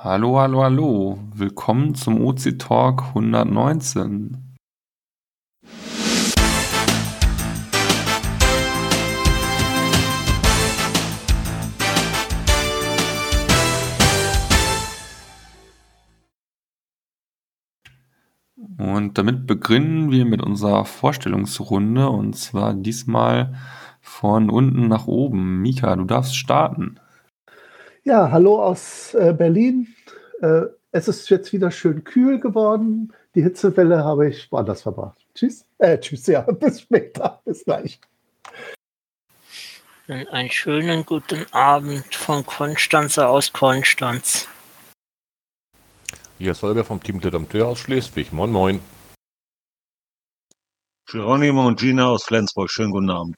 Hallo, hallo, hallo. Willkommen zum OC Talk 119. Und damit beginnen wir mit unserer Vorstellungsrunde und zwar diesmal von unten nach oben. Mika, du darfst starten. Ja, hallo aus äh, Berlin. Äh, es ist jetzt wieder schön kühl geworden. Die Hitzewelle habe ich woanders verbracht. Tschüss. Äh, tschüss, ja. Bis später. Bis gleich. Einen schönen guten Abend von Konstanze aus Konstanz. Hier ist Holger vom Team Amateur aus Schleswig. Moin, moin. Geronimo und Gina aus Flensburg. Schönen guten Abend.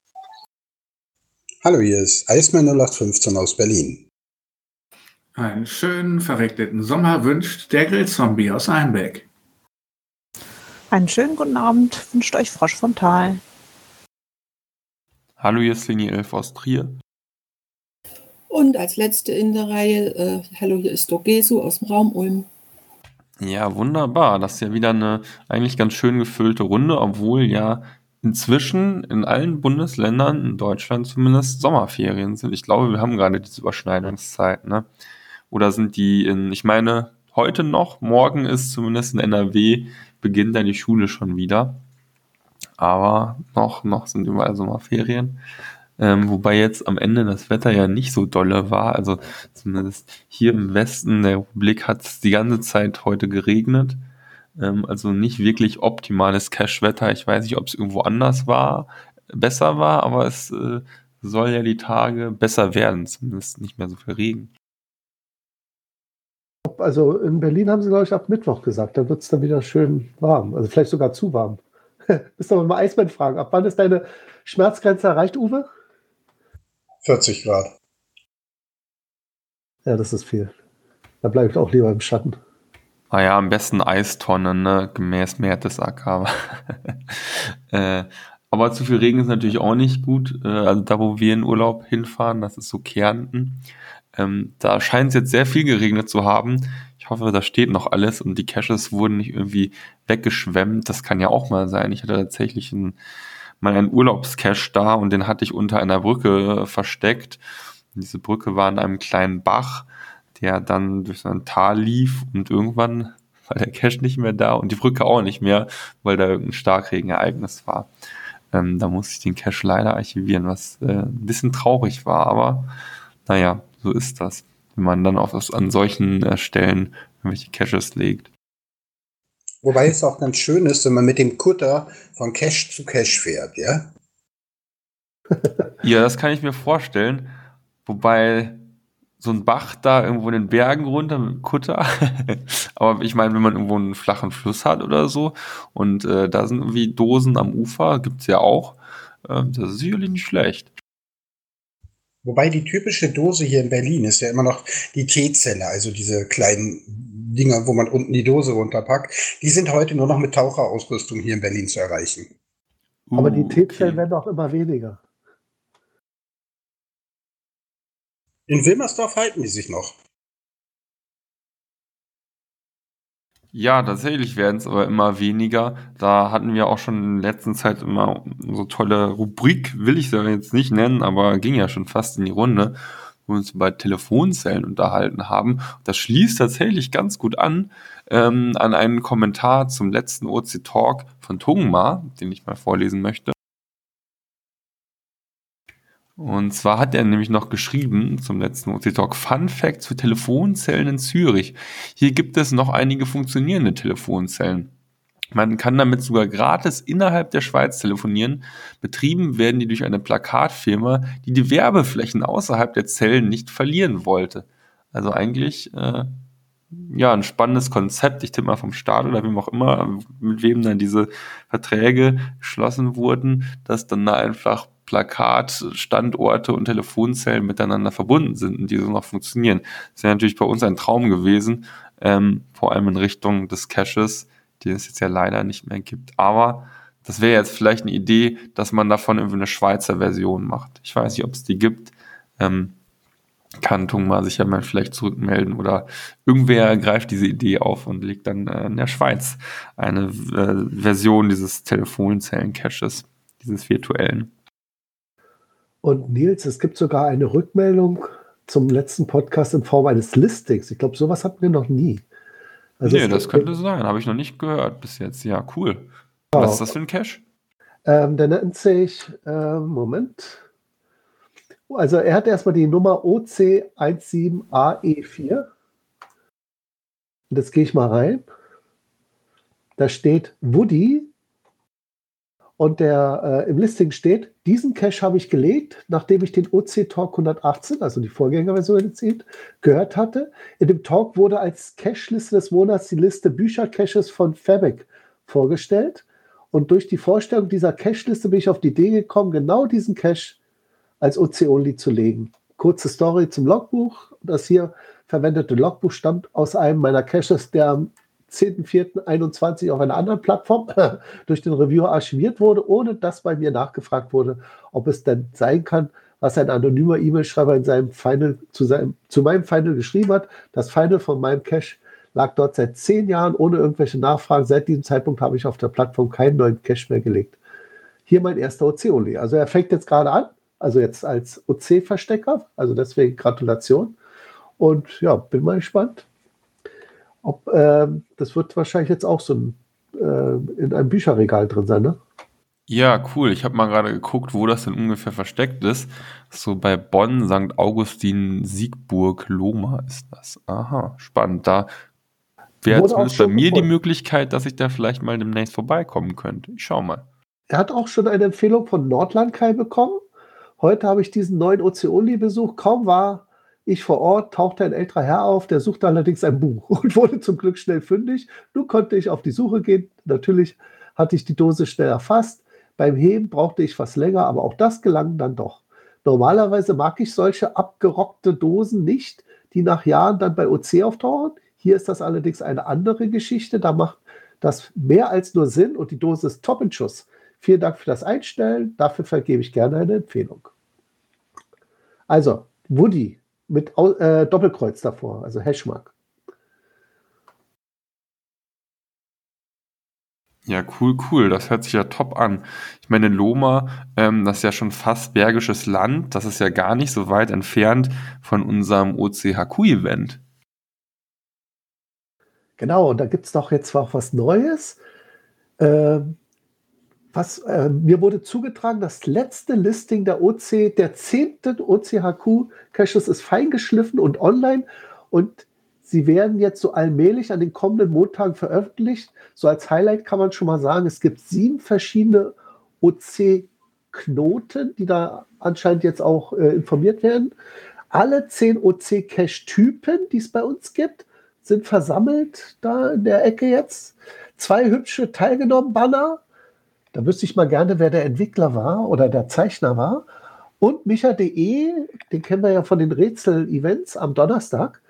Hallo, hier ist Eismann 0815 aus Berlin. Einen schönen verregneten Sommer wünscht der Grillzombie aus Einbeck. Einen schönen guten Abend wünscht euch Frosch von Tal. Hallo, hier ist Linie 11 aus Trier. Und als letzte in der Reihe, äh, hallo, hier ist Dogesu aus dem Raum Ulm. Ja, wunderbar. Das ist ja wieder eine eigentlich ganz schön gefüllte Runde, obwohl ja inzwischen in allen Bundesländern, in Deutschland zumindest, Sommerferien sind. Ich glaube, wir haben gerade diese Überschneidungszeit, ne? Oder sind die in, ich meine, heute noch, morgen ist zumindest in NRW, beginnt dann die Schule schon wieder. Aber noch, noch sind überall Sommerferien. Ähm, wobei jetzt am Ende das Wetter ja nicht so dolle war. Also zumindest hier im Westen der Republik hat es die ganze Zeit heute geregnet. Ähm, also nicht wirklich optimales Cash-Wetter. Ich weiß nicht, ob es irgendwo anders war, besser war, aber es äh, soll ja die Tage besser werden. Zumindest nicht mehr so viel Regen. Also in Berlin haben sie, glaube ich, ab Mittwoch gesagt. Da wird es dann wieder schön warm. Also vielleicht sogar zu warm. Müssen wir mal Eismann fragen. Ab wann ist deine Schmerzgrenze erreicht, Uwe? 40 Grad. Ja, das ist viel. Da bleibe ich auch lieber im Schatten. Ah ja, am besten Eistonnen, ne? gemäß Mertesacker. äh, aber zu viel Regen ist natürlich auch nicht gut. Äh, also da, wo wir in Urlaub hinfahren, das ist so Kärnten. Ähm, da scheint es jetzt sehr viel geregnet zu haben. Ich hoffe, da steht noch alles und die Caches wurden nicht irgendwie weggeschwemmt. Das kann ja auch mal sein. Ich hatte tatsächlich ein mal einen Urlaubscache da und den hatte ich unter einer Brücke versteckt. Und diese Brücke war in einem kleinen Bach, der dann durch so ein Tal lief und irgendwann war der Cache nicht mehr da und die Brücke auch nicht mehr, weil da irgendein Starkregenereignis war. Ähm, da musste ich den Cache leider archivieren, was äh, ein bisschen traurig war, aber naja, so ist das, wenn man dann auch an solchen äh, Stellen irgendwelche Caches legt. Wobei es auch ganz schön ist, wenn man mit dem Kutter von Cache zu Cache fährt, ja? ja, das kann ich mir vorstellen. Wobei so ein Bach da irgendwo in den Bergen runter mit dem Kutter. Aber ich meine, wenn man irgendwo einen flachen Fluss hat oder so und äh, da sind irgendwie Dosen am Ufer, gibt's ja auch. Äh, das ist sicherlich nicht schlecht. Wobei die typische Dose hier in Berlin ist ja immer noch die Teezelle, also diese kleinen Dinger, wo man unten die Dose runterpackt, die sind heute nur noch mit Taucherausrüstung hier in Berlin zu erreichen. Aber die uh, T-Zellen okay. werden auch immer weniger. In Wilmersdorf halten die sich noch. Ja, tatsächlich werden es aber immer weniger. Da hatten wir auch schon in letzter Zeit immer so tolle Rubrik, will ich sie jetzt nicht nennen, aber ging ja schon fast in die Runde wir uns über Telefonzellen unterhalten haben. Das schließt tatsächlich ganz gut an ähm, an einen Kommentar zum letzten OC Talk von Tungma, den ich mal vorlesen möchte. Und zwar hat er nämlich noch geschrieben zum letzten OC Talk Fun Facts für Telefonzellen in Zürich. Hier gibt es noch einige funktionierende Telefonzellen. Man kann damit sogar gratis innerhalb der Schweiz telefonieren. Betrieben werden die durch eine Plakatfirma, die die Werbeflächen außerhalb der Zellen nicht verlieren wollte. Also eigentlich äh, ja ein spannendes Konzept. Ich tippe mal vom Staat oder wem auch immer, mit wem dann diese Verträge geschlossen wurden, dass dann da einfach Plakatstandorte und Telefonzellen miteinander verbunden sind und diese noch funktionieren. Das wäre natürlich bei uns ein Traum gewesen, ähm, vor allem in Richtung des Caches die es jetzt ja leider nicht mehr gibt. Aber das wäre jetzt vielleicht eine Idee, dass man davon irgendwie eine Schweizer Version macht. Ich weiß nicht, ob es die gibt. Ähm, kann Tungma sich ja mal vielleicht zurückmelden oder irgendwer greift diese Idee auf und legt dann äh, in der Schweiz eine äh, Version dieses Telefonzellen-Caches, dieses virtuellen. Und Nils, es gibt sogar eine Rückmeldung zum letzten Podcast in Form eines Listings. Ich glaube, sowas hatten wir noch nie. Also nee, das könnte sein. Habe ich noch nicht gehört bis jetzt. Ja, cool. Ja. Was ist das für ein Cache? Ähm, der nennt sich, äh, Moment. Also er hat erstmal die Nummer OC17AE4. Und jetzt gehe ich mal rein. Da steht Woody. Und der äh, im Listing steht, diesen Cache habe ich gelegt, nachdem ich den OC Talk 118, also die Vorgängerversion jetzt gehört hatte. In dem Talk wurde als Cache-Liste des Monats die Liste Bücher-Caches von Fabric vorgestellt. Und durch die Vorstellung dieser Cache-Liste bin ich auf die Idee gekommen, genau diesen Cache als OC-Only zu legen. Kurze Story zum Logbuch. Das hier verwendete Logbuch stammt aus einem meiner Caches, der am 10.04.21 auf einer anderen Plattform durch den Reviewer archiviert wurde, ohne dass bei mir nachgefragt wurde, ob es denn sein kann, was ein anonymer E-Mail-Schreiber in seinem Final zu, seinem, zu meinem Final geschrieben hat. Das Final von meinem Cache lag dort seit zehn Jahren ohne irgendwelche Nachfragen. Seit diesem Zeitpunkt habe ich auf der Plattform keinen neuen Cache mehr gelegt. Hier mein erster OC-Only. Also er fängt jetzt gerade an also jetzt als OC-Verstecker. Also deswegen Gratulation. Und ja, bin mal gespannt. Ob, äh, das wird wahrscheinlich jetzt auch so ein, äh, in einem Bücherregal drin sein, ne? Ja, cool. Ich habe mal gerade geguckt, wo das denn ungefähr versteckt ist. So bei Bonn, St. Augustin, Siegburg, Loma ist das. Aha, spannend. Da wäre zumindest bei mir gefunden. die Möglichkeit, dass ich da vielleicht mal demnächst vorbeikommen könnte. Ich schau mal. Er hat auch schon eine Empfehlung von Nordlandkai bekommen. Heute habe ich diesen neuen Ozeoli besucht. Kaum war ich vor Ort, tauchte ein älterer Herr auf, der suchte allerdings ein Buch und wurde zum Glück schnell fündig. Nun konnte ich auf die Suche gehen. Natürlich hatte ich die Dose schnell erfasst. Beim Heben brauchte ich was länger, aber auch das gelang dann doch. Normalerweise mag ich solche abgerockte Dosen nicht, die nach Jahren dann bei OC auftauchen. Hier ist das allerdings eine andere Geschichte. Da macht das mehr als nur Sinn und die Dose ist top in Schuss. Vielen Dank für das Einstellen. Dafür vergebe ich gerne eine Empfehlung. Also, Woody mit äh, Doppelkreuz davor, also Hashmark. Ja, cool, cool. Das hört sich ja top an. Ich meine, Loma, ähm, das ist ja schon fast bergisches Land. Das ist ja gar nicht so weit entfernt von unserem OCHQ-Event. Genau, und da gibt es doch jetzt auch was Neues. Ähm, was äh, mir wurde zugetragen, das letzte Listing der OC, der zehnten OCHQ-Caches ist feingeschliffen und online und sie werden jetzt so allmählich an den kommenden Montagen veröffentlicht. So als Highlight kann man schon mal sagen, es gibt sieben verschiedene OC-Knoten, die da anscheinend jetzt auch äh, informiert werden. Alle zehn OC-Cache-Typen, die es bei uns gibt, sind versammelt da in der Ecke jetzt. Zwei hübsche teilgenommen-Banner da wüsste ich mal gerne, wer der Entwickler war oder der Zeichner war. Und Micha.de, den kennen wir ja von den Rätsel-Events am Donnerstag,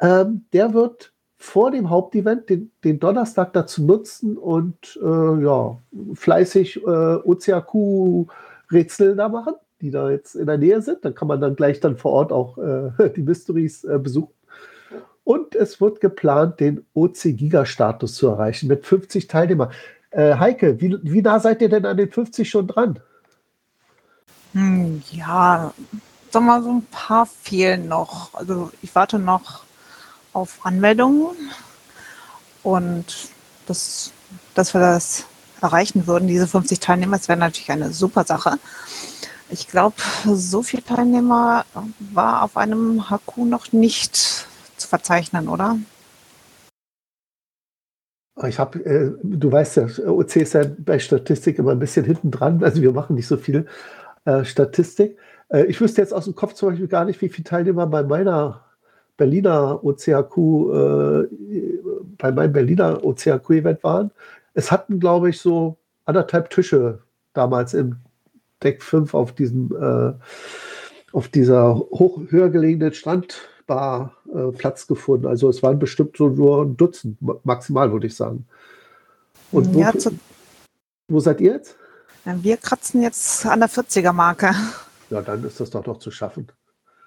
ähm, der wird vor dem Hauptevent den, den Donnerstag dazu nutzen und äh, ja, fleißig äh, OCAQ-Rätsel da machen, die da jetzt in der Nähe sind. Dann kann man dann gleich dann vor Ort auch äh, die Mysteries äh, besuchen. Und es wird geplant, den OC-Giga-Status zu erreichen mit 50 Teilnehmern. Äh, Heike, wie, wie nah seid ihr denn an den 50 schon dran? Hm, ja, sag mal, so ein paar fehlen noch. Also ich warte noch auf Anmeldungen und das, dass wir das erreichen würden, diese 50 Teilnehmer, das wäre natürlich eine super Sache. Ich glaube, so viele Teilnehmer war auf einem HQ noch nicht zu verzeichnen, oder? Ich habe, äh, du weißt ja, OC ist ja bei Statistik immer ein bisschen hinten dran. Also wir machen nicht so viel äh, Statistik. Äh, ich wüsste jetzt aus dem Kopf zum Beispiel gar nicht, wie viele Teilnehmer bei meiner Berliner OCHQ, äh, bei meinem Berliner OCHQ-Event waren. Es hatten, glaube ich, so anderthalb Tische damals im Deck 5 auf diesem, äh, auf dieser hoch, höher gelegenen Strand Bar äh, Platz gefunden. Also es waren bestimmt so nur ein Dutzend maximal, würde ich sagen. Und wo, ja, wo seid ihr jetzt? Wir kratzen jetzt an der 40er-Marke. Ja, dann ist das doch noch zu schaffen.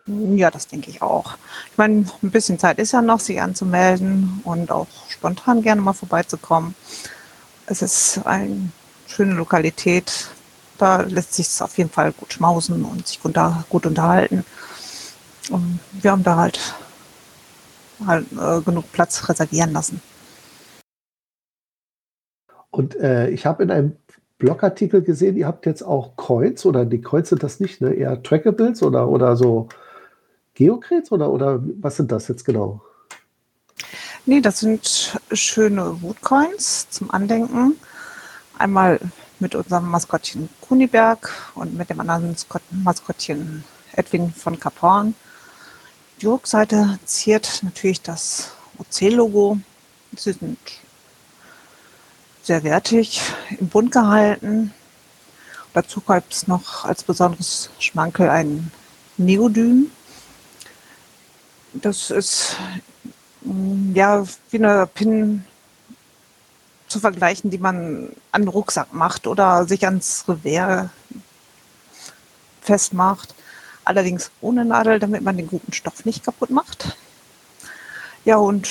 Ja, das denke ich auch. Ich meine, ein bisschen Zeit ist ja noch, sich anzumelden und auch spontan gerne mal vorbeizukommen. Es ist eine schöne Lokalität. Da lässt sich es auf jeden Fall gut schmausen und sich gut, gut unterhalten. Und wir haben da halt, halt äh, genug Platz reservieren lassen. Und äh, ich habe in einem Blogartikel gesehen, ihr habt jetzt auch Coins oder die Coins sind das nicht, ne? Eher Trackables oder, oder so Geocrets oder, oder was sind das jetzt genau? Nee, das sind schöne Woodcoins zum Andenken. Einmal mit unserem Maskottchen Kuniberg und mit dem anderen Maskottchen Edwin von Caporn. Die Rückseite ziert natürlich das OC-Logo. Sie sind sehr wertig, im Bund gehalten. Dazu gibt es noch als besonderes Schmankel ein Neodym. Das ist mm, ja wie eine Pin zu vergleichen, die man an den Rucksack macht oder sich ans Revers festmacht. Allerdings ohne Nadel, damit man den guten Stoff nicht kaputt macht. Ja, und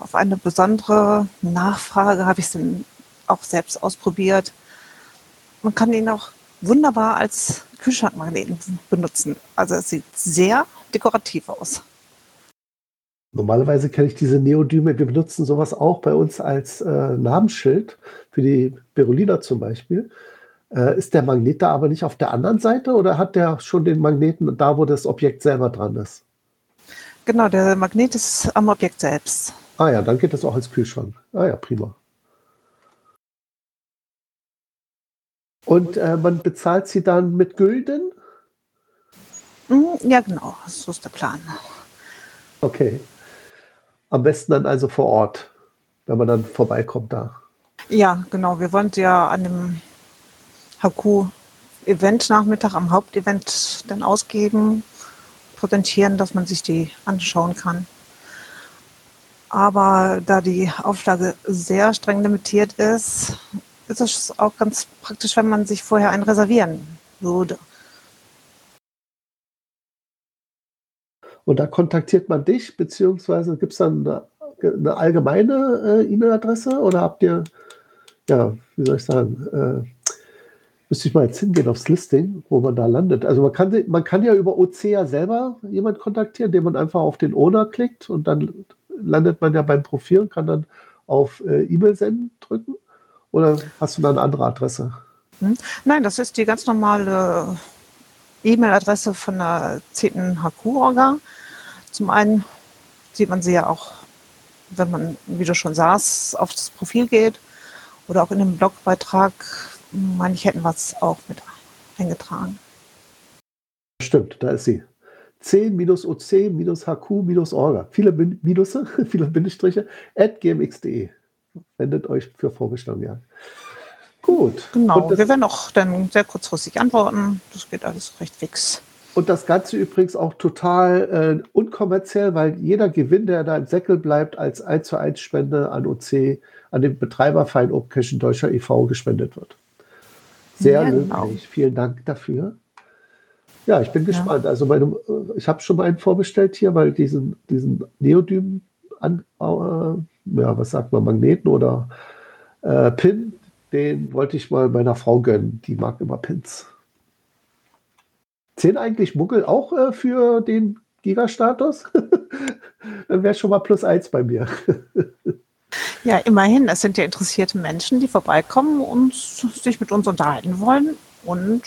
auf eine besondere Nachfrage habe ich es dann auch selbst ausprobiert. Man kann ihn auch wunderbar als Kühlschrankmagneten benutzen. Also es sieht sehr dekorativ aus. Normalerweise kenne ich diese Neodyme. Wir benutzen sowas auch bei uns als äh, Namensschild für die Berolina zum Beispiel. Äh, ist der Magnet da aber nicht auf der anderen Seite oder hat der schon den Magneten da, wo das Objekt selber dran ist? Genau, der Magnet ist am Objekt selbst. Ah ja, dann geht das auch als Kühlschrank. Ah ja, prima. Und äh, man bezahlt sie dann mit Gülden? Hm, ja, genau, so ist der Plan. Okay. Am besten dann also vor Ort, wenn man dann vorbeikommt da. Ja, genau. Wir wollen sie ja an dem HQ-Event-Nachmittag am Hauptevent dann ausgeben, präsentieren, dass man sich die anschauen kann. Aber da die Auflage sehr streng limitiert ist, ist es auch ganz praktisch, wenn man sich vorher einen reservieren würde. Und da kontaktiert man dich, beziehungsweise gibt es dann eine, eine allgemeine äh, E-Mail-Adresse oder habt ihr, ja, wie soll ich sagen, äh, müsste ich mal jetzt hingehen aufs Listing, wo man da landet. Also man kann, man kann ja über OC ja selber jemand kontaktieren, indem man einfach auf den Owner klickt und dann landet man ja beim Profil und kann dann auf äh, E-Mail senden drücken. Oder hast du da eine andere Adresse? Hm? Nein, das ist die ganz normale E-Mail-Adresse von der 10. HQ-Orga. Zum einen sieht man sie ja auch, wenn man, wie du schon sagst, auf das Profil geht oder auch in dem Blogbeitrag. Meine ich, hätten was auch mit eingetragen. Stimmt, da ist sie. 10-oc-hq-orga. Viele Minusse, viele Bindestriche, at gmx.de wendet euch für Vorbestellungen ja. Gut. Genau, wir werden auch dann sehr kurzfristig antworten. Das geht alles recht fix. Und das Ganze übrigens auch total äh, unkommerziell, weil jeder Gewinn, der da im Säckel bleibt, als 1 zu 1 Spende an OC, an den Betreiberverein Open Deutscher e.V. gespendet wird. Sehr ja, genau. löblich. Vielen Dank dafür. Ja, ich bin ja. gespannt. Also meine, äh, ich habe schon mal einen vorbestellt hier, weil diesen, diesen Neodym an, äh, ja, was sagt man, Magneten oder äh, Pin, den wollte ich mal meiner Frau gönnen. Die mag immer Pins. Zehn eigentlich Muggel auch äh, für den Giga-Status? Dann wäre schon mal plus eins bei mir. ja, immerhin. Es sind ja interessierte Menschen, die vorbeikommen und sich mit uns unterhalten wollen und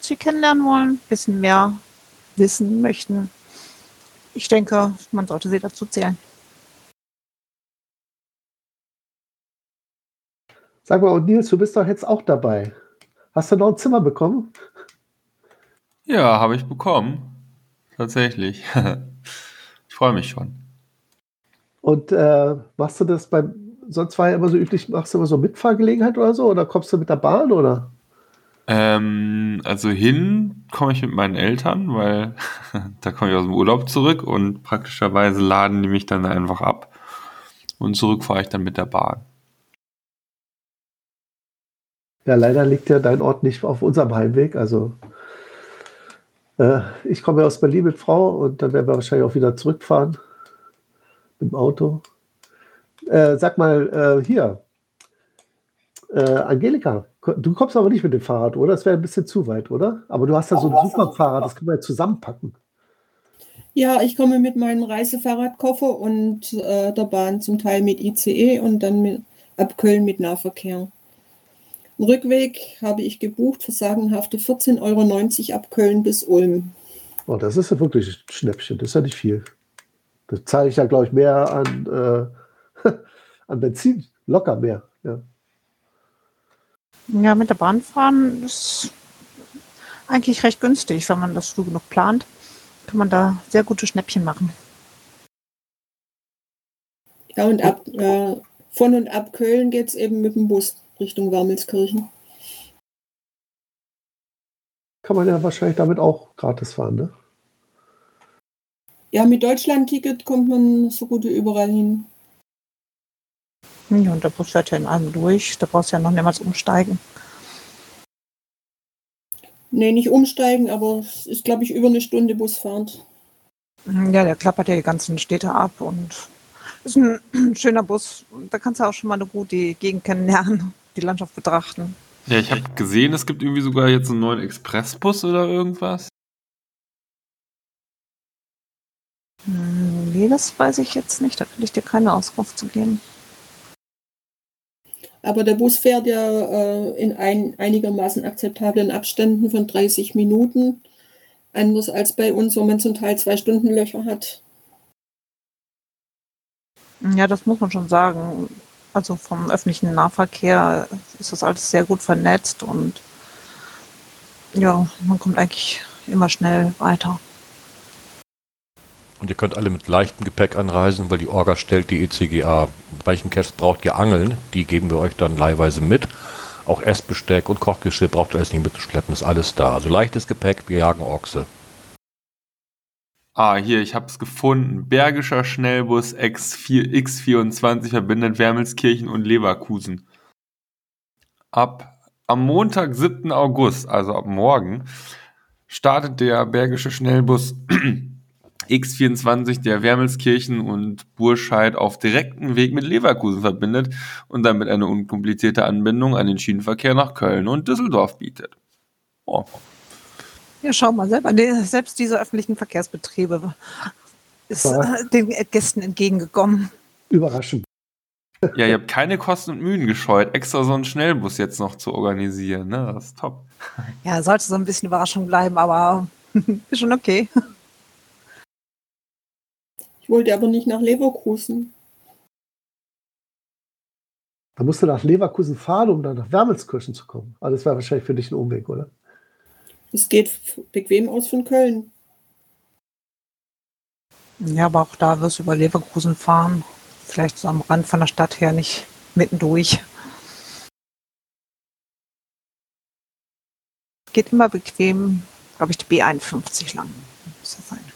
sie kennenlernen wollen, ein bisschen mehr wissen möchten. Ich denke, man sollte sie dazu zählen. Sag mal, und Nils, du bist doch jetzt auch dabei. Hast du noch ein Zimmer bekommen? Ja, habe ich bekommen. Tatsächlich. ich freue mich schon. Und äh, machst du das beim, sonst war ja immer so üblich, machst du immer so Mitfahrgelegenheit oder so? Oder kommst du mit der Bahn oder? Ähm, also hin komme ich mit meinen Eltern, weil da komme ich aus dem Urlaub zurück und praktischerweise laden die mich dann einfach ab. Und zurück fahre ich dann mit der Bahn. Ja, leider liegt ja dein Ort nicht auf unserem Heimweg. Also Äh, ich komme ja aus Berlin mit Frau und dann werden wir wahrscheinlich auch wieder zurückfahren dem Auto. Äh, sag mal, äh, hier, äh, Angelika, du kommst aber nicht mit dem Fahrrad, oder? Das wäre ein bisschen zu weit, oder? Aber du hast ja so ein super Fahrrad, das können wir ja zusammenpacken. Ja, ich komme mit meinem Reisefahrradkoffer und äh, der Bahn zum Teil mit ICE und dann mit, ab Köln mit Nahverkehr. Rückweg habe ich gebucht für sagenhafte 14,90 Euro ab Köln bis Ulm. Oh, das ist ja wirklich ein Schnäppchen, das ist ja nicht viel. Das zahle ich ja, glaube ich, mehr an, äh, an Benzin, locker mehr. Ja. Ja, mit der Bahn fahren ist eigentlich recht günstig, wenn man das früh genug plant. Kann man da sehr gute Schnäppchen machen. Ja, und ab, äh, von und ab Köln geht es eben mit dem Bus Richtung Wermelskirchen. Kann man ja wahrscheinlich damit auch gratis fahren, ne? Ja, mit Deutschland-Ticket kommt man so gut wie überall hin. Ja, und der Bus fährt ja in allem durch. Da brauchst du ja noch niemals umsteigen. Nee, nicht umsteigen, aber es ist, glaube ich, über eine Stunde Busfahrt. Ja, der klappert ja die ganzen Städte ab und ist ein schöner Bus. Da kannst du auch schon mal eine gute Gegend kennenlernen, die Landschaft betrachten. Ja, ich habe gesehen, es gibt irgendwie sogar jetzt einen neuen Expressbus oder irgendwas. Nee, das weiß ich jetzt nicht. Da kann ich dir keine Auskunft zu geben. Aber der Bus fährt ja äh, in ein, einigermaßen akzeptablen Abständen von 30 Minuten. Anders als bei uns, wo man zum Teil zwei Stunden Löcher hat. Ja, das muss man schon sagen. Also vom öffentlichen Nahverkehr ist das alles sehr gut vernetzt und ja, man kommt eigentlich immer schnell weiter. Und ihr könnt alle mit leichtem Gepäck anreisen, weil die Orga stellt die ECGA. Welchen Cash braucht ihr Angeln? Die geben wir euch dann leihweise mit. Auch Essbesteck und Kochgeschirr braucht ihr alles nicht mitzuschleppen, ist alles da. Also leichtes Gepäck, wir jagen Ochse. Ah, hier, ich habe es gefunden. Bergischer Schnellbus X4, X24 verbindet Wermelskirchen und Leverkusen. Ab am Montag, 7. August, also ab morgen, startet der Bergische Schnellbus X24, der Wermelskirchen und Burscheid auf direktem Weg mit Leverkusen verbindet und damit eine unkomplizierte Anbindung an den Schienenverkehr nach Köln und Düsseldorf bietet. Oh. Ja, schau mal Selbst diese öffentlichen Verkehrsbetriebe ist äh, den Gästen entgegengekommen. Überraschend. Ja, ihr habt keine Kosten und Mühen gescheut, extra so einen Schnellbus jetzt noch zu organisieren. Ne? Das ist top. Ja, sollte so ein bisschen Überraschung bleiben, aber ist schon okay. Ich wollte aber nicht nach Leverkusen. Da musst du nach Leverkusen fahren, um dann nach Wermelskirchen zu kommen. Aber das wäre wahrscheinlich für dich ein Umweg, oder? Es geht bequem aus von Köln. Ja, aber auch da wirst du über Leverkusen fahren. Vielleicht so am Rand von der Stadt her, nicht mittendurch. Geht immer bequem, glaube ich, die B51 lang. Muss das sein.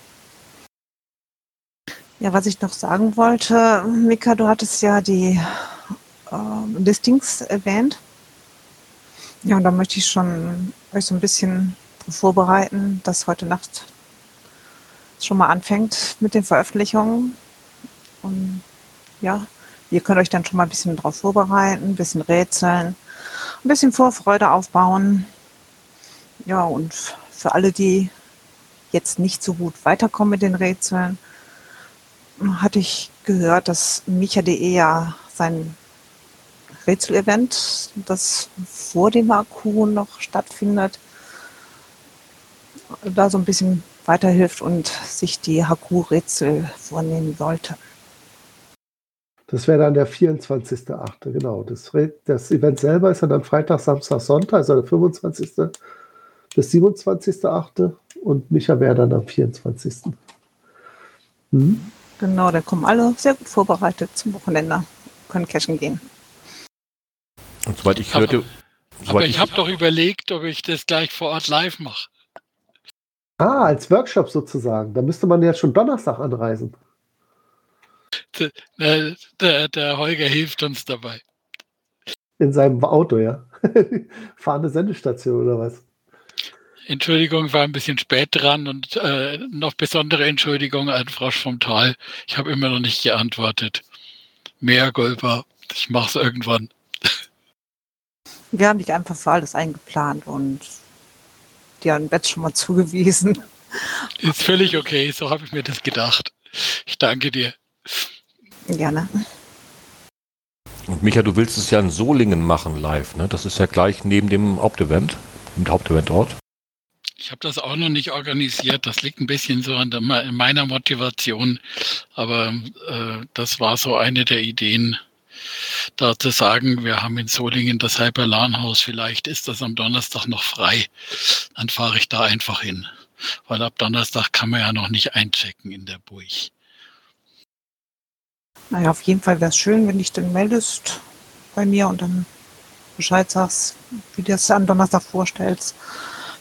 Ja, was ich noch sagen wollte, Mika, du hattest ja die ähm, Listings erwähnt. Ja, und da möchte ich schon euch so ein bisschen vorbereiten, dass heute Nacht schon mal anfängt mit den Veröffentlichungen. Und ja, ihr könnt euch dann schon mal ein bisschen drauf vorbereiten, ein bisschen rätseln, ein bisschen Vorfreude aufbauen. Ja, und für alle, die jetzt nicht so gut weiterkommen mit den Rätseln, hatte ich gehört, dass Micha.de ja sein Rätsel-Event, das vor dem Akku noch stattfindet, da so ein bisschen weiterhilft und sich die Haku-Rätsel vornehmen sollte. Das wäre dann der 24.8. Genau. Das, das Event selber ist ja dann Freitag, Samstag, Sonntag, also der 25. bis 27.8. Und Micha wäre dann am 24. Hm? Genau, da kommen alle sehr gut vorbereitet zum Wochenende, können cashen gehen. Und soweit ich Aber- hörte, Aber soweit ich habe doch überlegt, ob ich das gleich vor Ort live mache. Ah, als Workshop sozusagen. Da müsste man ja schon Donnerstag anreisen. Der, der, der, der Holger hilft uns dabei. In seinem Auto, ja. Fahrende Sendestation oder was? Entschuldigung, war ein bisschen spät dran und äh, noch besondere Entschuldigung an Frosch vom Tal. Ich habe immer noch nicht geantwortet. Mehr Golper. Ich mache es irgendwann. Wir haben dich einfach für alles eingeplant und dir ein Bett schon mal zugewiesen. Ist völlig okay, so habe ich mir das gedacht. Ich danke dir. Gerne. Und Micha, du willst es ja in Solingen machen live, ne? Das ist ja gleich neben dem Hauptevent, dem Haupteventort. Ich habe das auch noch nicht organisiert. Das liegt ein bisschen so an der, meiner Motivation. Aber äh, das war so eine der Ideen, da zu sagen, wir haben in Solingen das Hyperlan-Haus. Vielleicht ist das am Donnerstag noch frei. Dann fahre ich da einfach hin. Weil ab Donnerstag kann man ja noch nicht einchecken in der Burg. Naja, auf jeden Fall wäre es schön, wenn dich dann meldest bei mir und dann Bescheid sagst, wie du es am Donnerstag vorstellst.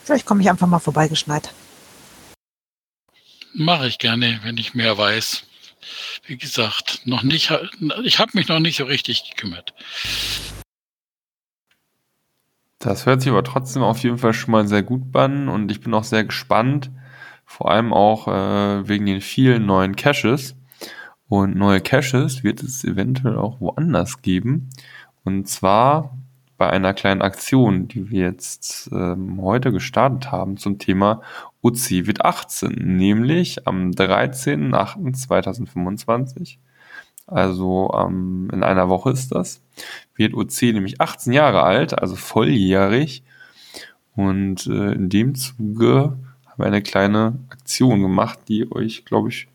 Vielleicht komme ich einfach mal vorbeigeschneit. Mache ich gerne, wenn ich mehr weiß. Wie gesagt, noch nicht, ich habe mich noch nicht so richtig gekümmert. Das hört sich aber trotzdem auf jeden Fall schon mal sehr gut an und ich bin auch sehr gespannt, vor allem auch äh, wegen den vielen neuen Caches. Und neue Caches wird es eventuell auch woanders geben. Und zwar bei einer kleinen Aktion, die wir jetzt ähm, heute gestartet haben zum Thema UCIVID 18, nämlich am 13.08.2025, also ähm, in einer Woche ist das, wird UC nämlich 18 Jahre alt, also volljährig. Und äh, in dem Zuge haben wir eine kleine Aktion gemacht, die euch, glaube ich,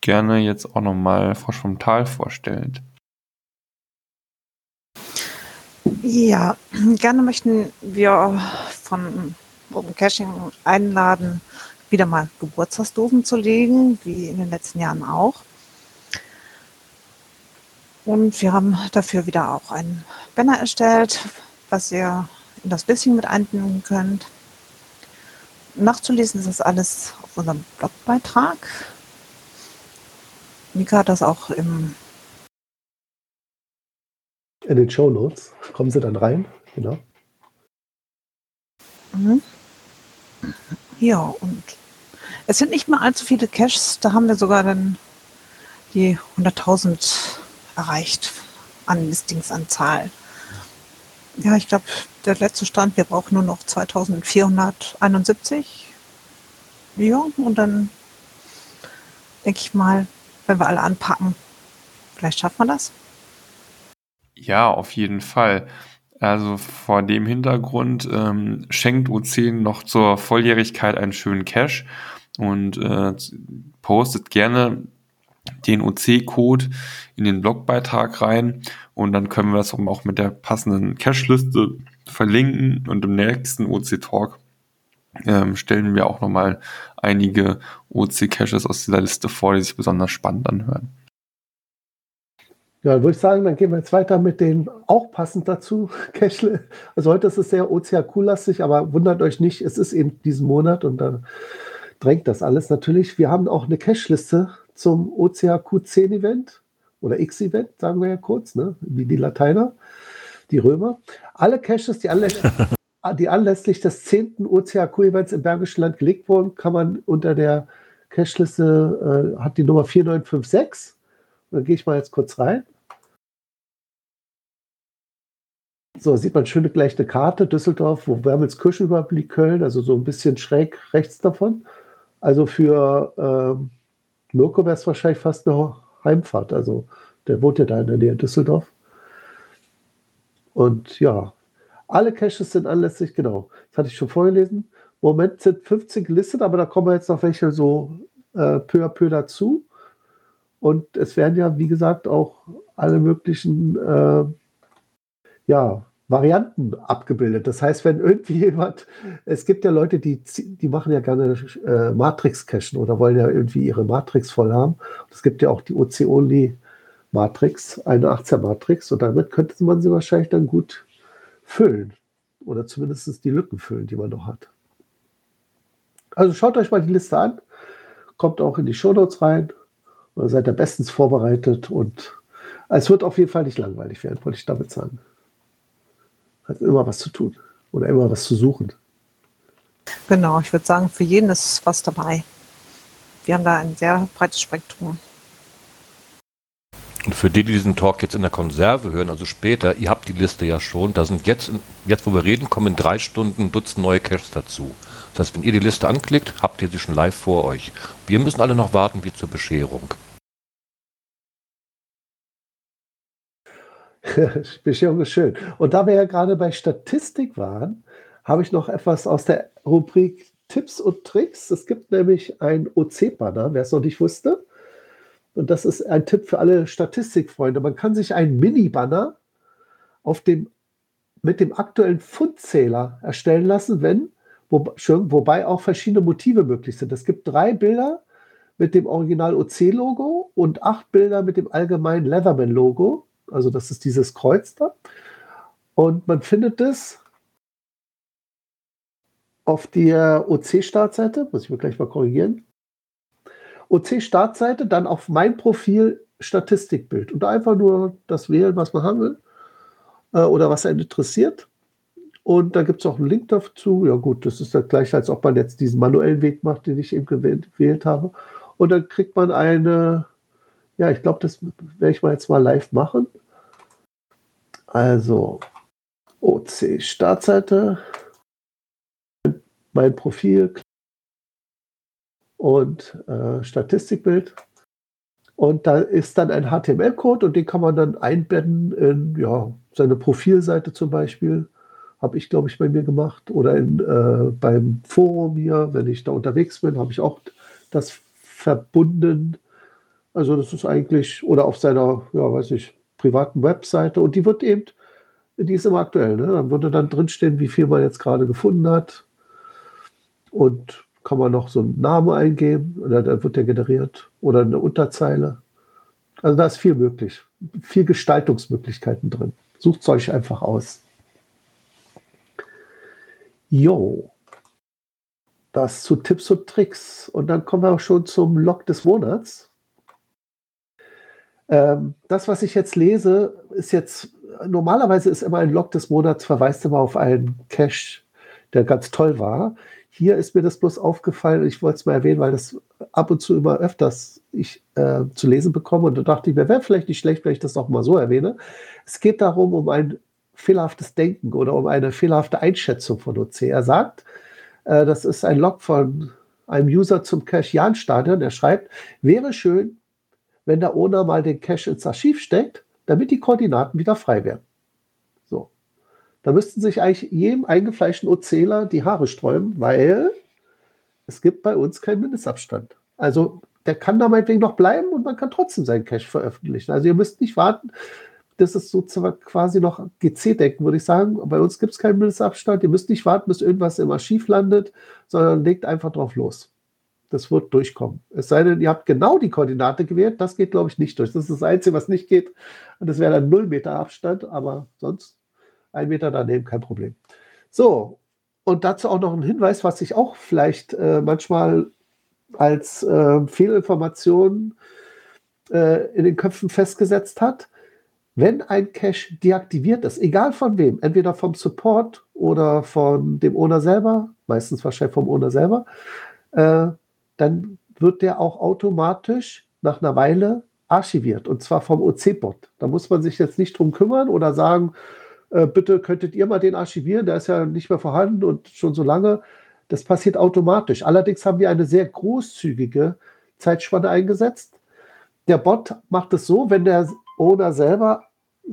gerne jetzt auch nochmal Frosch vom Tal vorstellt. Ja, gerne möchten wir von Open Caching einladen, wieder mal Geburtstagsdosen zu legen, wie in den letzten Jahren auch. Und wir haben dafür wieder auch einen Banner erstellt, was ihr in das Bisschen mit einbinden könnt. Nachzulesen ist das alles auf unserem Blogbeitrag. Mika hat das auch im in den Show Notes. Kommen Sie dann rein, genau. Mhm. Ja, und es sind nicht mehr allzu viele Caches. Da haben wir sogar dann die 100.000 erreicht an Listingsanzahl. Ja, ich glaube, der letzte Stand, wir brauchen nur noch 2471. Ja, und dann denke ich mal, wenn wir alle anpacken, vielleicht schaffen wir das. Ja, auf jeden Fall. Also vor dem Hintergrund ähm, schenkt U10 noch zur Volljährigkeit einen schönen Cash und äh, postet gerne den OC-Code in den Blogbeitrag rein und dann können wir es auch mit der passenden Cache-Liste verlinken und im nächsten OC-Talk ähm, stellen wir auch nochmal einige OC-Caches aus dieser Liste vor, die sich besonders spannend anhören. Ja, dann würde ich sagen, dann gehen wir jetzt weiter mit den auch passend dazu, Cashle. Also heute ist es sehr OCAQ-lastig, aber wundert euch nicht, es ist eben diesen Monat und da drängt das alles natürlich. Wir haben auch eine Cache-Liste zum OCAQ 10 Event oder X-Event, sagen wir ja kurz, ne? wie die Lateiner, die Römer. Alle Caches, die, anlässlich, die anlässlich des 10. OCAQ-Events im Bergischen Land gelegt wurden, kann man unter der Cache-Liste, äh, hat die Nummer 4956. Da gehe ich mal jetzt kurz rein. So, sieht man schöne gleich eine Karte, Düsseldorf, wo Wermelskirchen überblick Köln, also so ein bisschen schräg rechts davon. Also für ähm, Mirko wäre es wahrscheinlich fast eine Heimfahrt. Also der wohnt ja da in der Nähe Düsseldorf. Und ja, alle Caches sind anlässlich, genau, das hatte ich schon vorgelesen. Im Moment sind 15 gelistet, aber da kommen jetzt noch welche so äh, peu à peu dazu. Und es werden ja, wie gesagt, auch alle möglichen äh, ja, Varianten abgebildet. Das heißt, wenn irgendwie jemand, es gibt ja Leute, die, die machen ja gerne äh, Matrix-Cachen oder wollen ja irgendwie ihre Matrix voll haben. Es gibt ja auch die OC-Only-Matrix, eine 18er-Matrix, und damit könnte man sie wahrscheinlich dann gut füllen. Oder zumindest die Lücken füllen, die man noch hat. Also schaut euch mal die Liste an, kommt auch in die Shownotes rein, seid ihr bestens vorbereitet und es wird auf jeden Fall nicht langweilig werden, wollte ich damit sagen hat immer was zu tun oder immer was zu suchen. Genau, ich würde sagen, für jeden ist was dabei. Wir haben da ein sehr breites Spektrum. Und für die, die diesen Talk jetzt in der Konserve hören, also später, ihr habt die Liste ja schon, da sind jetzt, jetzt wo wir reden, kommen in drei Stunden ein Dutzend neue Caches dazu. Das heißt, wenn ihr die Liste anklickt, habt ihr sie schon live vor euch. Wir müssen alle noch warten wie zur Bescherung. Bescherung ist schön. Und da wir ja gerade bei Statistik waren, habe ich noch etwas aus der Rubrik Tipps und Tricks. Es gibt nämlich ein OC-Banner, wer es noch nicht wusste. Und das ist ein Tipp für alle Statistikfreunde. Man kann sich einen Mini-Banner auf dem, mit dem aktuellen Fundzähler erstellen lassen, wenn, wo, wobei auch verschiedene Motive möglich sind. Es gibt drei Bilder mit dem Original OC-Logo und acht Bilder mit dem allgemeinen Leatherman-Logo. Also das ist dieses Kreuz da. Und man findet es auf der OC-Startseite, muss ich mir gleich mal korrigieren. OC-Startseite, dann auf mein Profil Statistikbild und einfach nur das wählen, was man haben will äh, oder was einen interessiert. Und da gibt es auch einen Link dazu. Ja, gut, das ist das gleiche, als ob man jetzt diesen manuellen Weg macht, den ich eben gewählt, gewählt habe. Und dann kriegt man eine, ja, ich glaube, das werde ich mal jetzt mal live machen. Also, OC Startseite, mein Profil und äh, Statistikbild. Und da ist dann ein HTML-Code und den kann man dann einbetten in ja, seine Profilseite zum Beispiel. Habe ich, glaube ich, bei mir gemacht. Oder in, äh, beim Forum hier, wenn ich da unterwegs bin, habe ich auch das verbunden. Also das ist eigentlich, oder auf seiner, ja, weiß ich, privaten Webseite. Und die wird eben, die ist immer aktuell. Ne? Dann würde dann drinstehen, wie viel man jetzt gerade gefunden hat, und kann man noch so einen Namen eingeben oder dann wird der generiert oder eine Unterzeile. Also da ist viel möglich, viel Gestaltungsmöglichkeiten drin. Sucht euch einfach aus. Jo, das zu Tipps und Tricks. Und dann kommen wir auch schon zum Log des Monats. Ähm, das, was ich jetzt lese, ist jetzt, normalerweise ist immer ein Log des Monats, verweist immer auf einen Cache, der ganz toll war. Hier ist mir das bloß aufgefallen, ich wollte es mal erwähnen, weil das ab und zu immer öfters ich äh, zu lesen bekomme und da dachte ich mir, wäre vielleicht nicht schlecht, wenn ich das auch mal so erwähne. Es geht darum, um ein fehlerhaftes Denken oder um eine fehlerhafte Einschätzung von OC. Er sagt, äh, das ist ein Log von einem User zum Cache Jan Stadion, der schreibt, wäre schön, wenn der Owner mal den Cache ins Archiv steckt, damit die Koordinaten wieder frei werden. Da müssten sich eigentlich jedem eingefleischten Ozähler die Haare sträuben, weil es gibt bei uns keinen Mindestabstand. Also der kann da meinetwegen noch bleiben und man kann trotzdem seinen Cache veröffentlichen. Also ihr müsst nicht warten. Das ist sozusagen quasi noch GC-Denken, würde ich sagen. Bei uns gibt es keinen Mindestabstand. Ihr müsst nicht warten, bis irgendwas im Archiv landet, sondern legt einfach drauf los. Das wird durchkommen. Es sei denn, ihr habt genau die Koordinate gewählt. Das geht, glaube ich, nicht durch. Das ist das Einzige, was nicht geht. Und das wäre dann 0 Meter Abstand, aber sonst ein Meter daneben, kein Problem. So, und dazu auch noch ein Hinweis, was sich auch vielleicht äh, manchmal als äh, Fehlinformation äh, in den Köpfen festgesetzt hat. Wenn ein Cache deaktiviert ist, egal von wem, entweder vom Support oder von dem Owner selber, meistens wahrscheinlich vom Owner selber, äh, dann wird der auch automatisch nach einer Weile archiviert und zwar vom OC-Bot. Da muss man sich jetzt nicht drum kümmern oder sagen, äh, bitte könntet ihr mal den archivieren, der ist ja nicht mehr vorhanden und schon so lange. Das passiert automatisch. Allerdings haben wir eine sehr großzügige Zeitspanne eingesetzt. Der Bot macht es so, wenn der Owner selber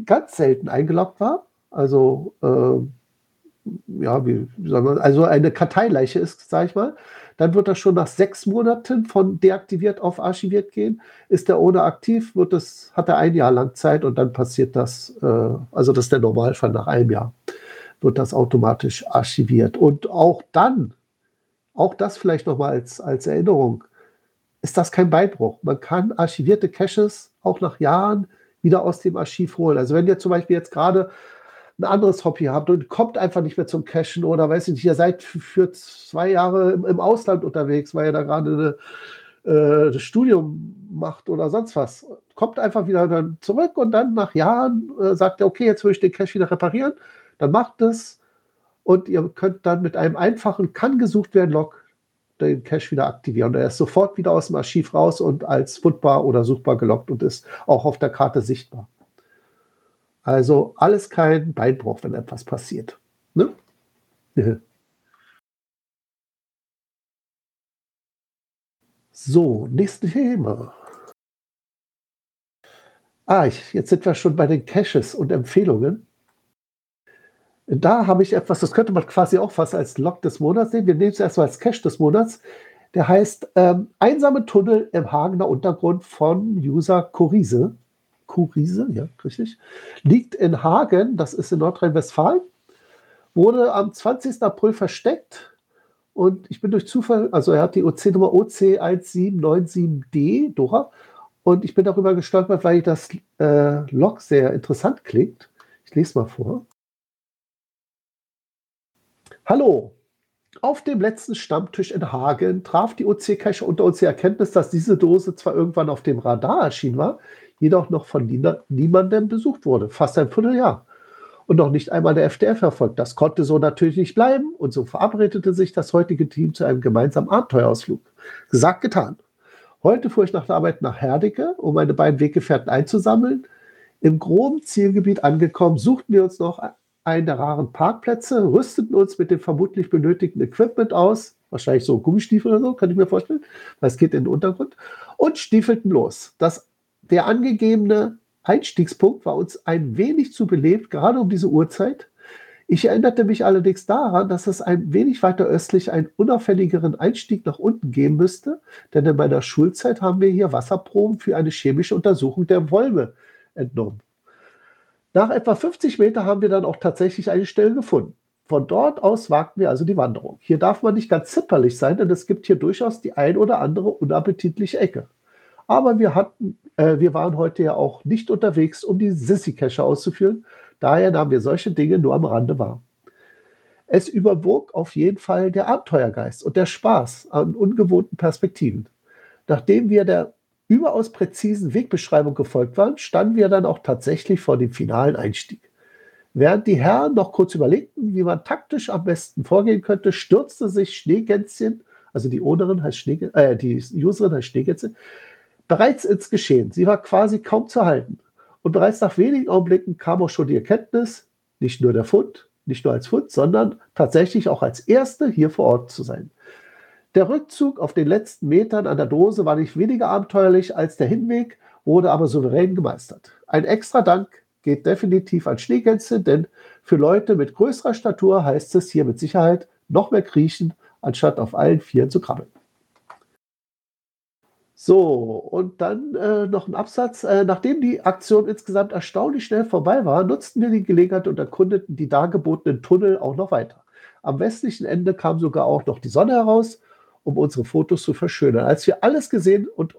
ganz selten eingeloggt war, also äh, ja, wie, wie sagen wir, also eine Karteileiche ist, sage ich mal, dann wird das schon nach sechs Monaten von deaktiviert auf archiviert gehen. Ist der ohne aktiv, wird das, hat er ein Jahr lang Zeit und dann passiert das, äh, also das ist der Normalfall nach einem Jahr, wird das automatisch archiviert. Und auch dann, auch das vielleicht nochmal als, als Erinnerung, ist das kein Beinbruch. Man kann archivierte Caches auch nach Jahren wieder aus dem Archiv holen. Also wenn ihr zum Beispiel jetzt gerade ein anderes Hobby habt und kommt einfach nicht mehr zum Cashen oder weiß ich nicht, ihr seid für zwei Jahre im, im Ausland unterwegs, weil ihr da gerade äh, das Studium macht oder sonst was. Kommt einfach wieder dann zurück und dann nach Jahren äh, sagt er, okay, jetzt will ich den Cache wieder reparieren. Dann macht es und ihr könnt dann mit einem einfachen kann gesucht werden Log den Cache wieder aktivieren. Er ist sofort wieder aus dem Archiv raus und als fundbar oder suchbar gelockt und ist auch auf der Karte sichtbar. Also alles kein Beinbruch, wenn etwas passiert. Ne? So, nächstes Thema. Ah, ich, jetzt sind wir schon bei den Caches und Empfehlungen. Da habe ich etwas, das könnte man quasi auch fast als Log des Monats sehen. Wir nehmen es erstmal als Cache des Monats. Der heißt ähm, Einsame Tunnel im Hagener Untergrund von User Kurise. Kurise, ja, richtig. Liegt in Hagen, das ist in Nordrhein-Westfalen. Wurde am 20. April versteckt. Und ich bin durch Zufall, also er hat die OC-Nummer OC1797D, Dora. Und ich bin darüber gestolpert, weil das äh, Log sehr interessant klingt. Ich lese mal vor. Hallo. Auf dem letzten Stammtisch in Hagen traf die OC-Cache unter uns die Erkenntnis, dass diese Dose zwar irgendwann auf dem Radar erschienen war, jedoch noch von niemandem besucht wurde. Fast ein Vierteljahr. Und noch nicht einmal der FDF erfolgt. Das konnte so natürlich nicht bleiben und so verabredete sich das heutige Team zu einem gemeinsamen Abenteuerausflug. Gesagt, getan. Heute fuhr ich nach der Arbeit nach Herdecke, um meine beiden Weggefährten einzusammeln. Im groben Zielgebiet angekommen, suchten wir uns noch einen der raren Parkplätze, rüsteten uns mit dem vermutlich benötigten Equipment aus, wahrscheinlich so Gummistiefel oder so, kann ich mir vorstellen, weil es geht in den Untergrund, und stiefelten los. Das, der angegebene Einstiegspunkt war uns ein wenig zu belebt, gerade um diese Uhrzeit. Ich erinnerte mich allerdings daran, dass es ein wenig weiter östlich einen unauffälligeren Einstieg nach unten geben müsste, denn in meiner Schulzeit haben wir hier Wasserproben für eine chemische Untersuchung der Wolme entnommen. Nach etwa 50 Meter haben wir dann auch tatsächlich eine Stelle gefunden. Von dort aus wagten wir also die Wanderung. Hier darf man nicht ganz zipperlich sein, denn es gibt hier durchaus die ein oder andere unappetitliche Ecke. Aber wir hatten, äh, wir waren heute ja auch nicht unterwegs, um die Sissy-Cache auszuführen. Daher nahmen wir solche Dinge nur am Rande wahr. Es überwog auf jeden Fall der Abenteuergeist und der Spaß an ungewohnten Perspektiven. Nachdem wir der überaus präzisen Wegbeschreibung gefolgt waren, standen wir dann auch tatsächlich vor dem finalen Einstieg. Während die Herren noch kurz überlegten, wie man taktisch am besten vorgehen könnte, stürzte sich Schneegänzchen, also die Ownerin heißt Schnee, äh, die Userin heißt Schneegänzchen, bereits ins Geschehen. Sie war quasi kaum zu halten. Und bereits nach wenigen Augenblicken kam auch schon die Erkenntnis, nicht nur der Fund, nicht nur als Fund, sondern tatsächlich auch als Erste hier vor Ort zu sein. Der Rückzug auf den letzten Metern an der Dose war nicht weniger abenteuerlich als der Hinweg, wurde aber souverän gemeistert. Ein extra Dank geht definitiv an Schneegänse, denn für Leute mit größerer Statur heißt es hier mit Sicherheit noch mehr kriechen, anstatt auf allen Vieren zu krabbeln. So, und dann äh, noch ein Absatz. Äh, nachdem die Aktion insgesamt erstaunlich schnell vorbei war, nutzten wir die Gelegenheit und erkundeten die dargebotenen Tunnel auch noch weiter. Am westlichen Ende kam sogar auch noch die Sonne heraus um unsere Fotos zu verschönern. Als wir alles gesehen und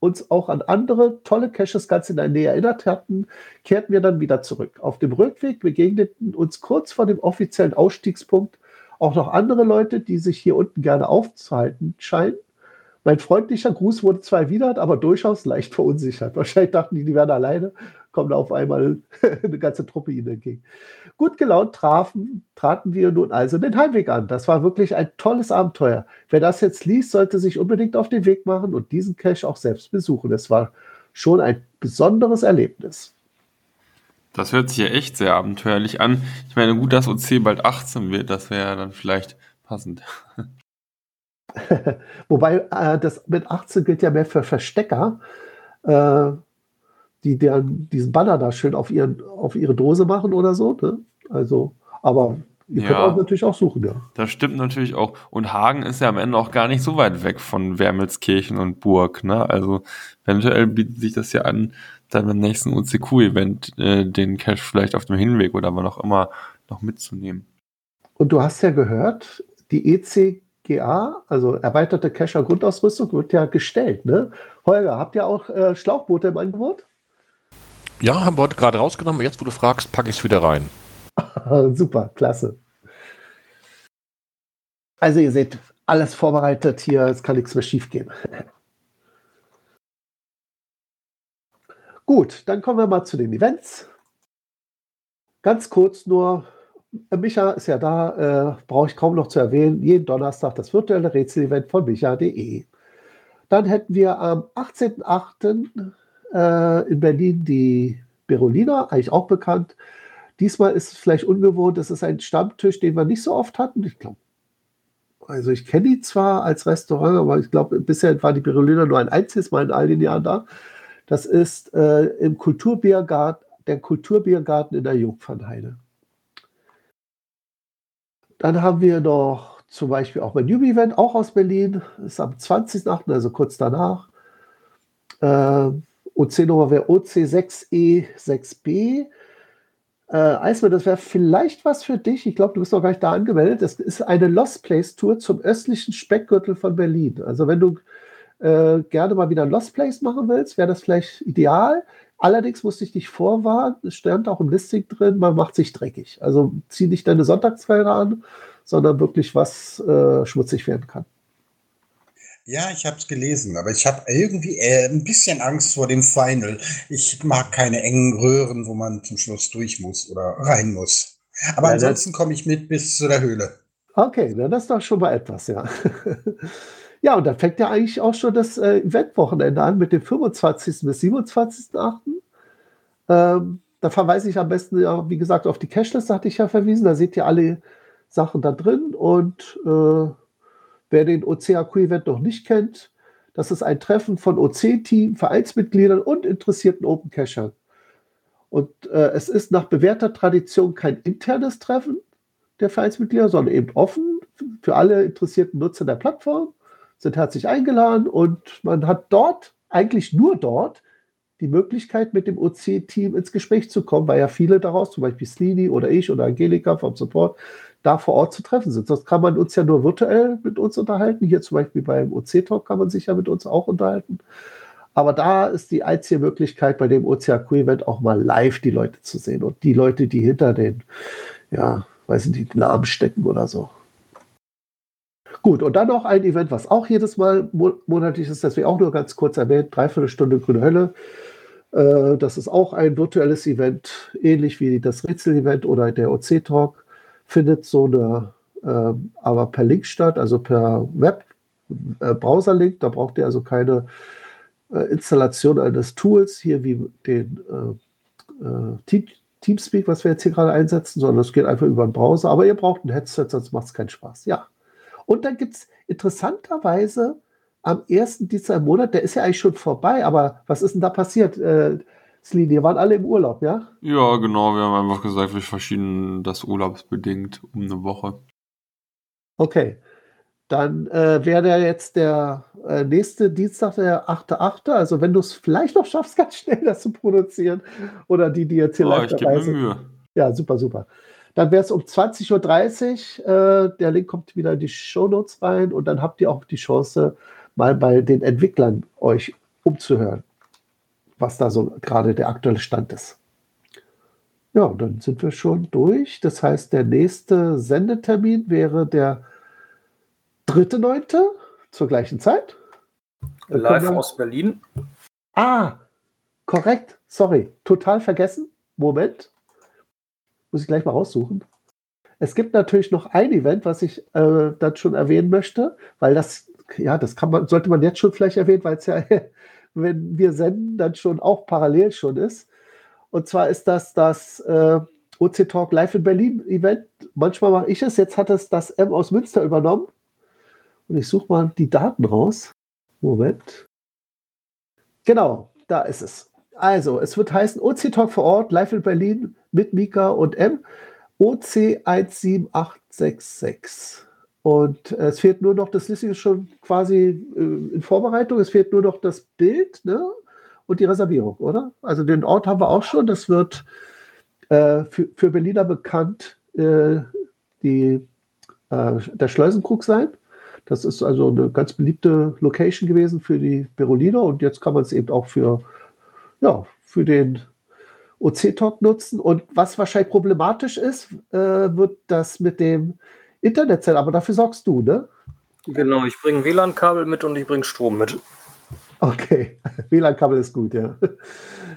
uns auch an andere tolle Caches ganz in der Nähe erinnert hatten, kehrten wir dann wieder zurück. Auf dem Rückweg begegneten uns kurz vor dem offiziellen Ausstiegspunkt auch noch andere Leute, die sich hier unten gerne aufzuhalten scheinen. Mein freundlicher Gruß wurde zwar erwidert, aber durchaus leicht verunsichert. Wahrscheinlich dachten die, die wären alleine, kommt auf einmal eine ganze Truppe ihnen entgegen. Gut gelaunt trafen, traten wir nun also den Heimweg an. Das war wirklich ein tolles Abenteuer. Wer das jetzt liest, sollte sich unbedingt auf den Weg machen und diesen Cache auch selbst besuchen. Es war schon ein besonderes Erlebnis. Das hört sich ja echt sehr abenteuerlich an. Ich meine, gut, dass OC bald 18 wird, das wäre ja dann vielleicht passend. Wobei äh, das mit 18 gilt ja mehr für Verstecker. Äh, die deren, diesen Banner da schön auf, ihren, auf ihre Dose machen oder so. Ne? Also, aber ihr ja, könnt auch natürlich auch suchen, ja. Das stimmt natürlich auch. Und Hagen ist ja am Ende auch gar nicht so weit weg von Wermelskirchen und Burg. Ne? Also eventuell bietet sich das ja an, dann beim nächsten UCQ-Event äh, den Cash vielleicht auf dem Hinweg oder wann auch immer noch mitzunehmen. Und du hast ja gehört, die ECGA, also erweiterte Cacher Grundausrüstung, wird ja gestellt. Ne? Holger, habt ihr auch äh, Schlauchboote im Angebot? Ja, haben wir heute gerade rausgenommen. Jetzt, wo du fragst, packe ich es wieder rein. Super, klasse. Also ihr seht, alles vorbereitet hier, es kann nichts mehr schief gehen. Gut, dann kommen wir mal zu den Events. Ganz kurz nur, Micha ist ja da, äh, brauche ich kaum noch zu erwähnen. Jeden Donnerstag das virtuelle Rätsel-Event von micha.de. Dann hätten wir am 18.08. Äh, in Berlin die Berolina, eigentlich auch bekannt. Diesmal ist es vielleicht ungewohnt, es ist ein Stammtisch, den wir nicht so oft hatten. Ich glaube, also ich kenne die zwar als Restaurant, aber ich glaube, bisher war die Berolina nur ein einziges Mal in all den Jahren da. Das ist äh, im Kulturbiergarten, der Kulturbiergarten in der Jungfernheide. Dann haben wir noch zum Beispiel auch mein New-Event, auch aus Berlin, ist am 20.8., also kurz danach. Äh, OC-Nummer wäre OC6E6B. Äh, Eismann, das wäre vielleicht was für dich. Ich glaube, du bist noch gar nicht da angemeldet. Das ist eine Lost Place Tour zum östlichen Speckgürtel von Berlin. Also, wenn du äh, gerne mal wieder Lost Place machen willst, wäre das vielleicht ideal. Allerdings musste ich dich vorwarnen, es stand auch im Listing drin, man macht sich dreckig. Also zieh nicht deine Sonntagskleider an, sondern wirklich was äh, schmutzig werden kann. Ja, ich habe es gelesen, aber ich habe irgendwie äh, ein bisschen Angst vor dem Final. Ich mag keine engen Röhren, wo man zum Schluss durch muss oder rein muss. Aber Ja, ansonsten komme ich mit bis zu der Höhle. Okay, na, das ist doch schon mal etwas, ja. ja, und dann fängt ja eigentlich auch schon das äh, Eventwochenende an mit dem 25. bis 27.8. Ähm, da verweise ich am besten, ja, wie gesagt, auf die Cashlist, hatte ich ja verwiesen. Da seht ihr alle Sachen da drin. Und äh, wer den OCAQ-Event noch nicht kennt, das ist ein Treffen von OC-Team, Vereinsmitgliedern und interessierten Open Cachern. Und äh, es ist nach bewährter Tradition kein internes Treffen der Vereinsmitglieder, sondern eben offen für alle interessierten Nutzer der Plattform, sind herzlich eingeladen und man hat dort, eigentlich nur dort, die Möglichkeit, mit dem OC-Team ins Gespräch zu kommen, weil ja viele daraus, zum Beispiel Slini oder ich oder Angelika vom Support, da vor Ort zu treffen sind. Sonst kann man uns ja nur virtuell mit uns unterhalten. Hier zum Beispiel beim OC-Talk kann man sich ja mit uns auch unterhalten. Aber da ist die einzige Möglichkeit, bei dem OCAQ-Event auch mal live die Leute zu sehen und die Leute, die hinter den, ja, weiß nicht, Namen stecken oder so. Gut, und dann noch ein Event, was auch jedes Mal mo monatlich ist, das wir auch nur ganz kurz erwähnt, Dreiviertelstunde Grüne Hölle. Äh, das ist auch ein virtuelles Event, ähnlich wie das Rätsel-Event oder der OC-Talk. Findet so eine, äh, aber per Link statt, also per Web-Browser-Link. da braucht ihr also keine äh, Installation eines Tools, hier wie den äh, äh, Team Teamspeak, was wir jetzt hier gerade einsetzen, sondern es geht einfach über den Browser. Aber ihr braucht ein Headset, sonst macht es keinen Spaß. Ja. Und dann gibt es interessanterweise am ersten im Monat, der ist ja eigentlich schon vorbei, aber was ist denn da passiert? Die waren alle im Urlaub, ja? Ja, genau. Wir haben einfach gesagt, wir verschieben das urlaubsbedingt um eine Woche. Okay. Dann äh, wäre der jetzt der äh, nächste Dienstag, der 8.8. Also, wenn du es vielleicht noch schaffst, ganz schnell das zu produzieren oder die, die jetzt hier Ja, live ich gebe dabei mir sind. Mühe. Ja, super, super. Dann wäre es um 20.30 Uhr. Äh, der Link kommt wieder in die Shownotes rein und dann habt ihr auch die Chance, mal bei den Entwicklern euch umzuhören, was da so gerade der aktuelle Stand ist. Ja, und dann sind wir schon durch. Das heißt, der nächste Sendetermin wäre der 3.9. zur gleichen Zeit. Da Live wir- aus Berlin. Ah, korrekt. Sorry, total vergessen. Moment. Muss ich gleich mal raussuchen. Es gibt natürlich noch ein Event, was ich äh, dann schon erwähnen möchte, weil das, ja, das kann man, sollte man jetzt schon vielleicht erwähnen, weil es ja, wenn wir senden, dann schon auch parallel schon ist. Und zwar ist das das äh, OC Talk Live in Berlin Event. Manchmal mache ich es, jetzt hat es das M aus Münster übernommen. Und ich suche mal die Daten raus. Moment. Genau, da ist es. Also, es wird heißen OC Talk vor Ort, live in Berlin mit Mika und M. OC 17866. Und es fehlt nur noch, das Listing ist schon quasi äh, in Vorbereitung, es fehlt nur noch das Bild ne? und die Reservierung, oder? Also den Ort haben wir auch schon, das wird äh, für, für Berliner bekannt äh, die, äh, der Schleusenkrug sein. Das ist also eine ganz beliebte Location gewesen für die Beroliner und jetzt kann man es eben auch für, ja, für den OC-Talk nutzen. Und was wahrscheinlich problematisch ist, äh, wird das mit dem Internet sein, aber dafür sorgst du, ne? Genau, ich bringe WLAN-Kabel mit und ich bringe Strom mit. Okay, WLAN-Kabel ist gut, ja.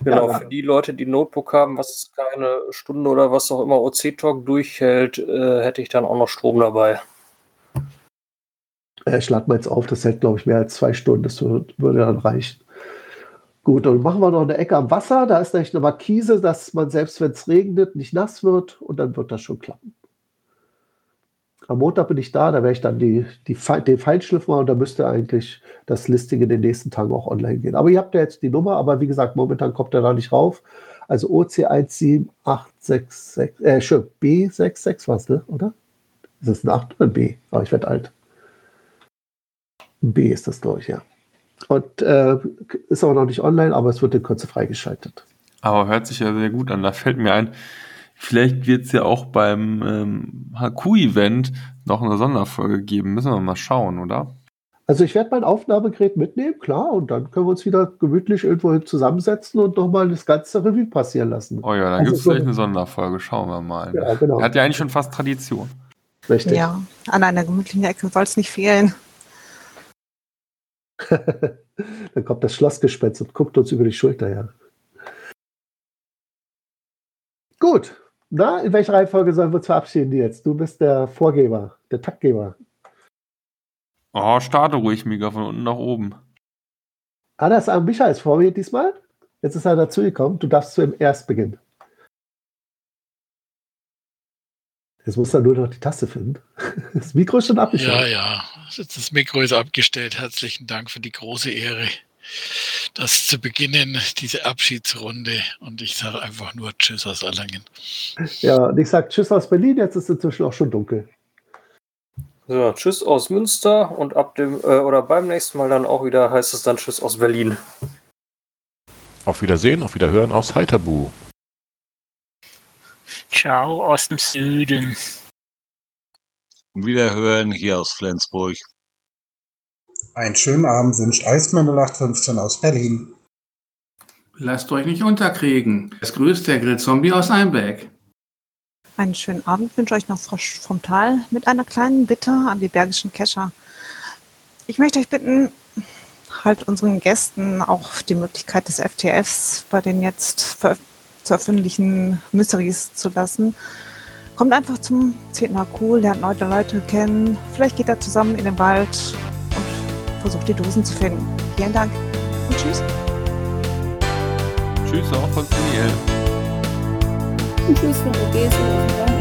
Genau, für die Leute, die Notebook haben, was keine Stunde oder was auch immer OC-Talk durchhält, äh, hätte ich dann auch noch Strom dabei. Äh, ich lade mal jetzt auf, das hält, glaube ich, mehr als zwei Stunden. Das würde dann reichen. Gut, dann machen wir noch eine Ecke am Wasser. Da ist nämlich eine Markise, dass man selbst wenn es regnet, nicht nass wird und dann wird das schon klappen. Am Montag bin ich da, da werde ich dann die, die, den Feinschliff machen und da müsste eigentlich das Listing in den nächsten Tagen auch online gehen. Aber ihr habt ja jetzt die Nummer, aber wie gesagt, momentan kommt er da nicht rauf. Also OC17866, äh, schön, B66 was, ne, oder? Ist das ein 8 oder ein B? Aber oh, ich werde alt. Ein B ist das, glaube ich, ja. Und äh, ist aber noch nicht online, aber es wird in Kürze freigeschaltet. Aber hört sich ja sehr gut an. Da fällt mir ein, vielleicht wird es ja auch beim ähm, HQ-Event noch eine Sonderfolge geben. Müssen wir mal schauen, oder? Also ich werde mein Aufnahmegerät mitnehmen, klar, und dann können wir uns wieder gemütlich irgendwo zusammensetzen und nochmal das ganze Revue passieren lassen. Oh ja, dann also gibt es vielleicht eine Sonderfolge, schauen wir mal. Ja, genau. Hat ja eigentlich schon fast Tradition. Richtig. Ja, an einer gemütlichen Ecke soll es nicht fehlen. Dann kommt das Schlossgespenst und guckt uns über die Schulter her. Gut. Na, in welcher Reihenfolge sollen wir uns verabschieden jetzt? Du bist der Vorgeber, der Taktgeber. Oh, starte ruhig, Mega, von unten nach oben. Ah, das ist Michael vor mir diesmal. Jetzt ist er dazugekommen. Du darfst zuerst beginnen. Jetzt muss er nur noch die Taste finden. Das Mikro ist schon abgestellt. Ja, ja. Das Mikro ist abgestellt. Herzlichen Dank für die große Ehre, das zu beginnen, diese Abschiedsrunde. Und ich sage einfach nur Tschüss aus Erlangen. Ja, und ich sage Tschüss aus Berlin. Jetzt ist es inzwischen auch schon dunkel. So, Tschüss aus Münster und ab dem äh, oder beim nächsten Mal dann auch wieder heißt es dann Tschüss aus Berlin. Auf Wiedersehen, auf Wiederhören aus Heiterbu. Ciao aus dem Süden. Wiederhören hier aus Flensburg. Einen schönen Abend wünscht Eismann 0815 aus Berlin. Lasst euch nicht unterkriegen. Es grüßt der Grillzombie aus Einbeck. Einen schönen Abend wünsche euch noch frisch vom Tal mit einer kleinen Bitte an die bergischen Kescher. Ich möchte euch bitten, halt unseren Gästen auch die Möglichkeit des FTFs bei den jetzt zu öffentlichen Mysteries zu lassen. Kommt einfach zum 10. HQ, lernt neue Leute kennen. Vielleicht geht er zusammen in den Wald versucht die Dosen zu finden. Vielen Dank und tschüss. Tschüss auch von Daniel. Und tschüss von Odessa